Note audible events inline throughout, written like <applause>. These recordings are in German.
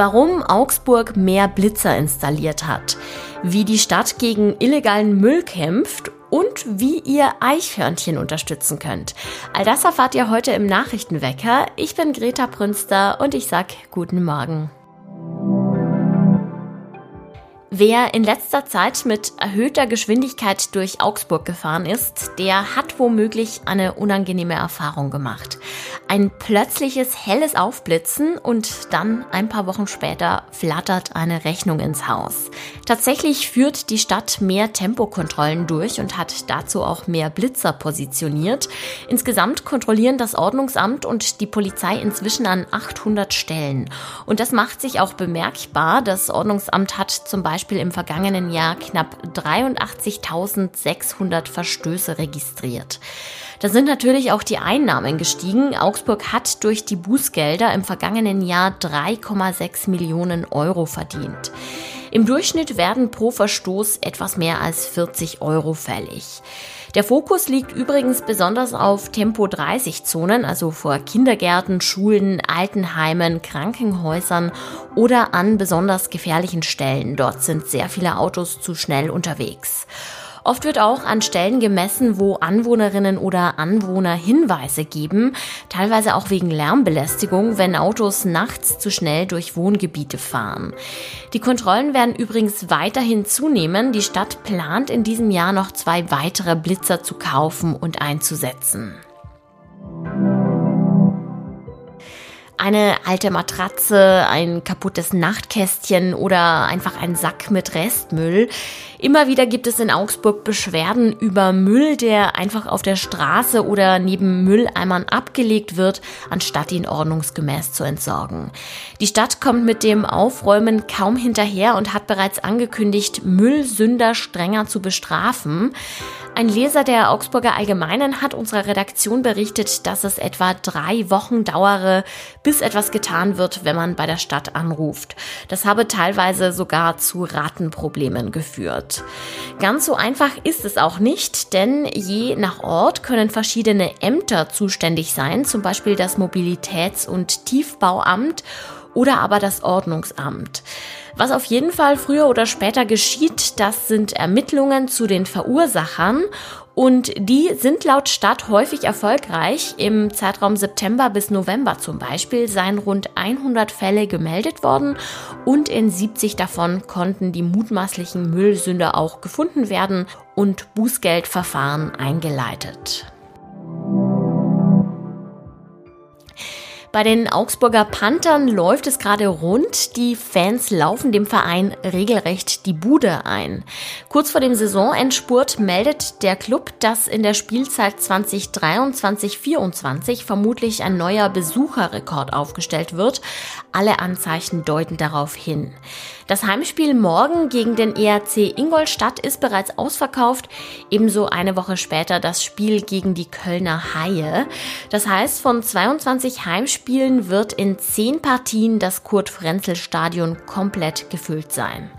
warum Augsburg mehr Blitzer installiert hat, wie die Stadt gegen illegalen Müll kämpft und wie ihr Eichhörnchen unterstützen könnt. All das erfahrt ihr heute im Nachrichtenwecker. Ich bin Greta Brünster und ich sag guten Morgen. Wer in letzter Zeit mit erhöhter Geschwindigkeit durch Augsburg gefahren ist, der hat womöglich eine unangenehme Erfahrung gemacht. Ein plötzliches helles Aufblitzen und dann ein paar Wochen später flattert eine Rechnung ins Haus. Tatsächlich führt die Stadt mehr Tempokontrollen durch und hat dazu auch mehr Blitzer positioniert. Insgesamt kontrollieren das Ordnungsamt und die Polizei inzwischen an 800 Stellen. Und das macht sich auch bemerkbar. Das Ordnungsamt hat zum Beispiel Beispiel im vergangenen Jahr knapp 83.600 Verstöße registriert. Da sind natürlich auch die Einnahmen gestiegen. Augsburg hat durch die Bußgelder im vergangenen Jahr 3,6 Millionen Euro verdient. Im Durchschnitt werden pro Verstoß etwas mehr als 40 Euro fällig. Der Fokus liegt übrigens besonders auf Tempo-30-Zonen, also vor Kindergärten, Schulen, Altenheimen, Krankenhäusern oder an besonders gefährlichen Stellen. Dort sind sehr viele Autos zu schnell unterwegs. Oft wird auch an Stellen gemessen, wo Anwohnerinnen oder Anwohner Hinweise geben, teilweise auch wegen Lärmbelästigung, wenn Autos nachts zu schnell durch Wohngebiete fahren. Die Kontrollen werden übrigens weiterhin zunehmen. Die Stadt plant in diesem Jahr noch zwei weitere Blitzer zu kaufen und einzusetzen. Eine alte Matratze, ein kaputtes Nachtkästchen oder einfach ein Sack mit Restmüll. Immer wieder gibt es in Augsburg Beschwerden über Müll, der einfach auf der Straße oder neben Mülleimern abgelegt wird, anstatt ihn ordnungsgemäß zu entsorgen. Die Stadt kommt mit dem Aufräumen kaum hinterher und hat bereits angekündigt, Müllsünder strenger zu bestrafen. Ein Leser der Augsburger Allgemeinen hat unserer Redaktion berichtet, dass es etwa drei Wochen dauere, bis etwas getan wird, wenn man bei der Stadt anruft. Das habe teilweise sogar zu Ratenproblemen geführt. Ganz so einfach ist es auch nicht, denn je nach Ort können verschiedene Ämter zuständig sein, zum Beispiel das Mobilitäts- und Tiefbauamt oder aber das Ordnungsamt. Was auf jeden Fall früher oder später geschieht, das sind Ermittlungen zu den Verursachern und die sind laut Stadt häufig erfolgreich. Im Zeitraum September bis November zum Beispiel seien rund 100 Fälle gemeldet worden und in 70 davon konnten die mutmaßlichen Müllsünder auch gefunden werden und Bußgeldverfahren eingeleitet. Bei den Augsburger Panthern läuft es gerade rund. Die Fans laufen dem Verein regelrecht die Bude ein. Kurz vor dem Saisonendspurt meldet der Club, dass in der Spielzeit 2023-24 vermutlich ein neuer Besucherrekord aufgestellt wird. Alle Anzeichen deuten darauf hin. Das Heimspiel morgen gegen den ERC Ingolstadt ist bereits ausverkauft, ebenso eine Woche später das Spiel gegen die Kölner Haie. Das heißt, von 22 Heimspielen wird in 10 Partien das Kurt-Frenzel-Stadion komplett gefüllt sein.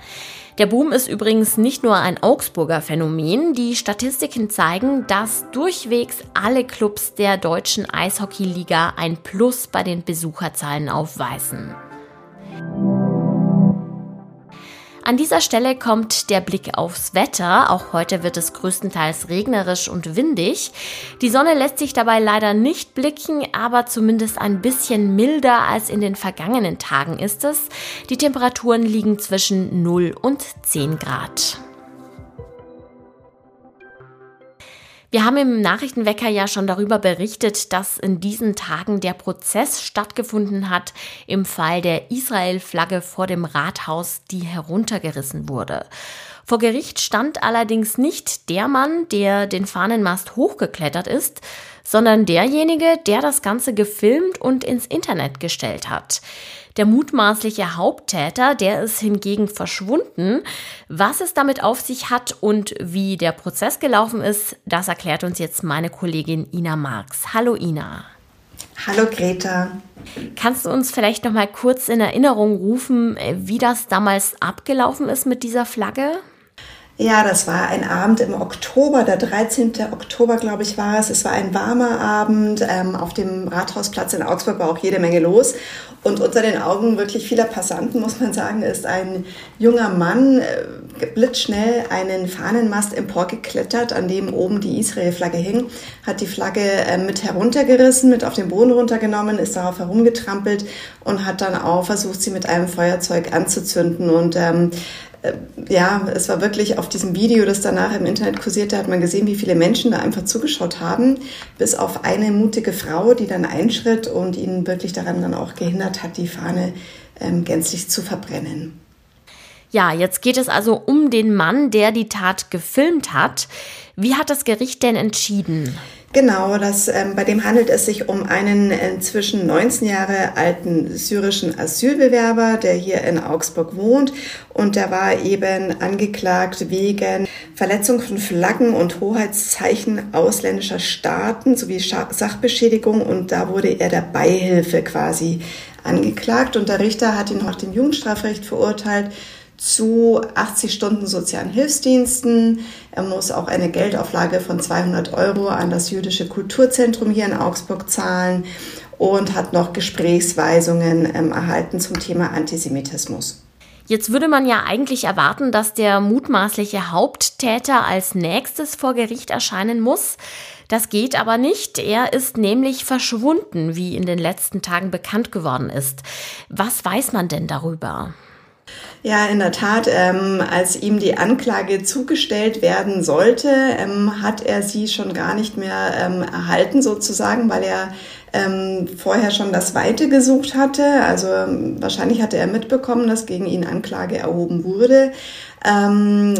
Der Boom ist übrigens nicht nur ein Augsburger Phänomen. Die Statistiken zeigen, dass durchwegs alle Clubs der deutschen Eishockeyliga ein Plus bei den Besucherzahlen aufweisen. An dieser Stelle kommt der Blick aufs Wetter. Auch heute wird es größtenteils regnerisch und windig. Die Sonne lässt sich dabei leider nicht blicken, aber zumindest ein bisschen milder als in den vergangenen Tagen ist es. Die Temperaturen liegen zwischen 0 und 10 Grad. Wir haben im Nachrichtenwecker ja schon darüber berichtet, dass in diesen Tagen der Prozess stattgefunden hat im Fall der Israel-Flagge vor dem Rathaus, die heruntergerissen wurde. Vor Gericht stand allerdings nicht der Mann, der den Fahnenmast hochgeklettert ist, sondern derjenige, der das Ganze gefilmt und ins Internet gestellt hat. Der mutmaßliche Haupttäter, der ist hingegen verschwunden. Was es damit auf sich hat und wie der Prozess gelaufen ist, das erklärt uns jetzt meine Kollegin Ina Marx. Hallo Ina. Hallo Greta. Kannst du uns vielleicht noch mal kurz in Erinnerung rufen, wie das damals abgelaufen ist mit dieser Flagge? Ja, das war ein Abend im Oktober, der 13. Oktober, glaube ich, war es. Es war ein warmer Abend. Ähm, auf dem Rathausplatz in Augsburg war auch jede Menge los. Und unter den Augen wirklich vieler Passanten, muss man sagen, ist ein junger Mann äh, blitzschnell einen Fahnenmast emporgeklettert, an dem oben die Israel-Flagge hing, hat die Flagge äh, mit heruntergerissen, mit auf den Boden runtergenommen, ist darauf herumgetrampelt und hat dann auch versucht, sie mit einem Feuerzeug anzuzünden. Und ähm, äh, ja, es war wirklich auf diesem Video, das danach im Internet kursierte, hat man gesehen, wie viele Menschen da einfach zugeschaut haben, bis auf eine mutige Frau, die dann einschritt und ihn wirklich daran dann auch gehindert hat, die Fahne ähm, gänzlich zu verbrennen. Ja, jetzt geht es also um den Mann, der die Tat gefilmt hat. Wie hat das Gericht denn entschieden? Genau, das, ähm, bei dem handelt es sich um einen inzwischen 19 Jahre alten syrischen Asylbewerber, der hier in Augsburg wohnt. Und der war eben angeklagt wegen Verletzung von Flaggen und Hoheitszeichen ausländischer Staaten sowie Sachbeschädigung. Und da wurde er der Beihilfe quasi angeklagt. Und der Richter hat ihn nach dem Jugendstrafrecht verurteilt zu 80 Stunden sozialen Hilfsdiensten. Er muss auch eine Geldauflage von 200 Euro an das Jüdische Kulturzentrum hier in Augsburg zahlen und hat noch Gesprächsweisungen ähm, erhalten zum Thema Antisemitismus. Jetzt würde man ja eigentlich erwarten, dass der mutmaßliche Haupttäter als nächstes vor Gericht erscheinen muss. Das geht aber nicht. Er ist nämlich verschwunden, wie in den letzten Tagen bekannt geworden ist. Was weiß man denn darüber? Ja, in der Tat, ähm, als ihm die Anklage zugestellt werden sollte, ähm, hat er sie schon gar nicht mehr ähm, erhalten sozusagen, weil er ähm, vorher schon das Weite gesucht hatte. Also ähm, wahrscheinlich hatte er mitbekommen, dass gegen ihn Anklage erhoben wurde. Ähm,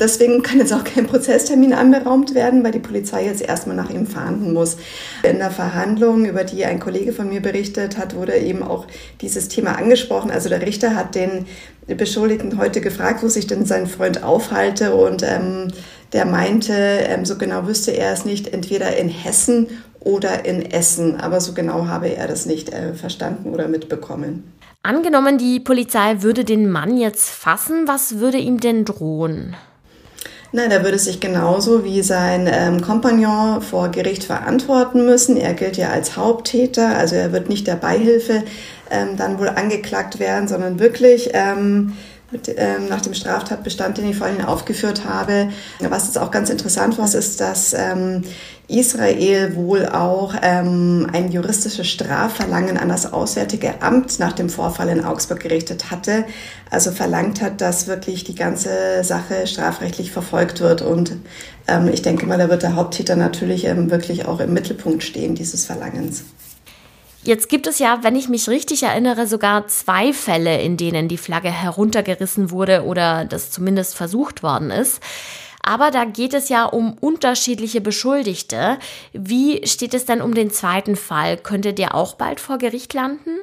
Deswegen kann jetzt auch kein Prozesstermin anberaumt werden, weil die Polizei jetzt erstmal nach ihm fahnden muss. In der Verhandlung, über die ein Kollege von mir berichtet hat, wurde eben auch dieses Thema angesprochen. Also der Richter hat den Beschuldigten heute gefragt, wo sich denn sein Freund aufhalte und ähm, der meinte, ähm, so genau wüsste er es nicht, entweder in Hessen oder in Essen. Aber so genau habe er das nicht äh, verstanden oder mitbekommen. Angenommen, die Polizei würde den Mann jetzt fassen, was würde ihm denn drohen? Nein, er würde sich genauso wie sein ähm, Kompagnon vor Gericht verantworten müssen. Er gilt ja als Haupttäter, also er wird nicht der Beihilfe ähm, dann wohl angeklagt werden, sondern wirklich ähm, ähm, nach dem Straftatbestand, den ich vorhin aufgeführt habe. Was jetzt auch ganz interessant war, ist, dass ähm, Israel wohl auch ähm, ein juristisches Strafverlangen an das Auswärtige Amt nach dem Vorfall in Augsburg gerichtet hatte. Also verlangt hat, dass wirklich die ganze Sache strafrechtlich verfolgt wird. Und ich denke mal, da wird der Haupttäter natürlich wirklich auch im Mittelpunkt stehen dieses Verlangens. Jetzt gibt es ja, wenn ich mich richtig erinnere, sogar zwei Fälle, in denen die Flagge heruntergerissen wurde oder das zumindest versucht worden ist. Aber da geht es ja um unterschiedliche Beschuldigte. Wie steht es denn um den zweiten Fall? Könnte der auch bald vor Gericht landen?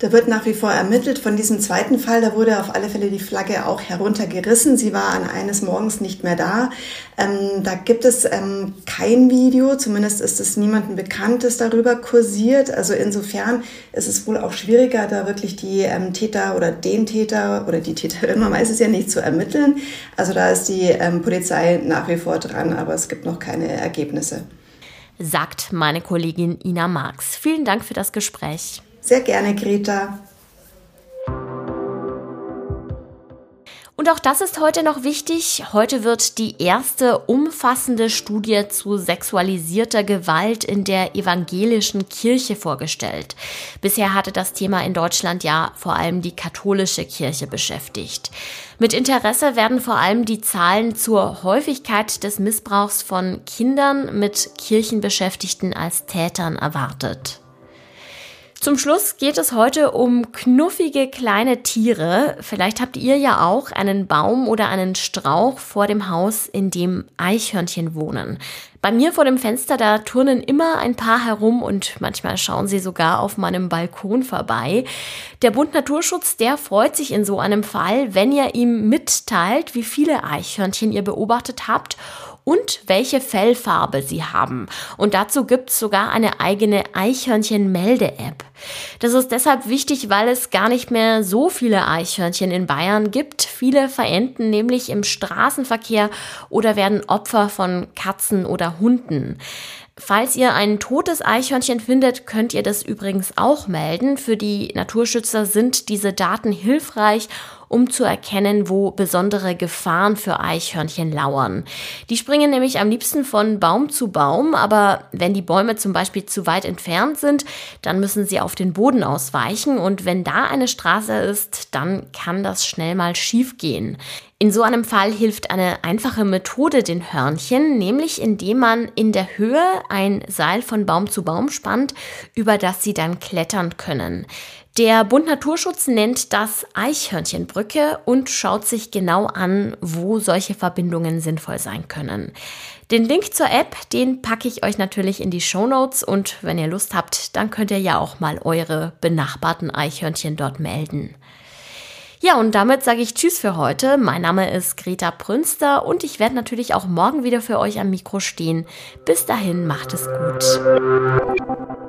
Da wird nach wie vor ermittelt. Von diesem zweiten Fall, da wurde auf alle Fälle die Flagge auch heruntergerissen. Sie war an eines Morgens nicht mehr da. Ähm, da gibt es ähm, kein Video, zumindest ist es niemandem bekannt, das darüber kursiert. Also insofern ist es wohl auch schwieriger, da wirklich die ähm, Täter oder den Täter oder die Täterin, <laughs> man weiß es ja nicht, zu ermitteln. Also da ist die ähm, Polizei nach wie vor dran, aber es gibt noch keine Ergebnisse. Sagt meine Kollegin Ina Marx. Vielen Dank für das Gespräch. Sehr gerne, Greta. Und auch das ist heute noch wichtig. Heute wird die erste umfassende Studie zu sexualisierter Gewalt in der evangelischen Kirche vorgestellt. Bisher hatte das Thema in Deutschland ja vor allem die katholische Kirche beschäftigt. Mit Interesse werden vor allem die Zahlen zur Häufigkeit des Missbrauchs von Kindern mit Kirchenbeschäftigten als Tätern erwartet. Zum Schluss geht es heute um knuffige kleine Tiere. Vielleicht habt ihr ja auch einen Baum oder einen Strauch vor dem Haus, in dem Eichhörnchen wohnen. Bei mir vor dem Fenster, da turnen immer ein paar herum und manchmal schauen sie sogar auf meinem Balkon vorbei. Der Bund Naturschutz, der freut sich in so einem Fall, wenn ihr ihm mitteilt, wie viele Eichhörnchen ihr beobachtet habt und welche Fellfarbe sie haben. Und dazu gibt es sogar eine eigene Eichhörnchen-Melde-App. Das ist deshalb wichtig, weil es gar nicht mehr so viele Eichhörnchen in Bayern gibt. Viele verenden nämlich im Straßenverkehr oder werden Opfer von Katzen oder Hunden. Falls ihr ein totes Eichhörnchen findet, könnt ihr das übrigens auch melden. Für die Naturschützer sind diese Daten hilfreich, um zu erkennen, wo besondere Gefahren für Eichhörnchen lauern. Die springen nämlich am liebsten von Baum zu Baum, aber wenn die Bäume zum Beispiel zu weit entfernt sind, dann müssen sie auf den Boden ausweichen und wenn da eine Straße ist, dann kann das schnell mal schief gehen. In so einem Fall hilft eine einfache Methode den Hörnchen, nämlich indem man in der Höhe ein Seil von Baum zu Baum spannt, über das sie dann klettern können. Der Bund Naturschutz nennt das Eichhörnchenbrücke und schaut sich genau an, wo solche Verbindungen sinnvoll sein können. Den Link zur App, den packe ich euch natürlich in die Show Notes und wenn ihr Lust habt, dann könnt ihr ja auch mal eure benachbarten Eichhörnchen dort melden. Ja, und damit sage ich Tschüss für heute. Mein Name ist Greta Prünster und ich werde natürlich auch morgen wieder für euch am Mikro stehen. Bis dahin, macht es gut.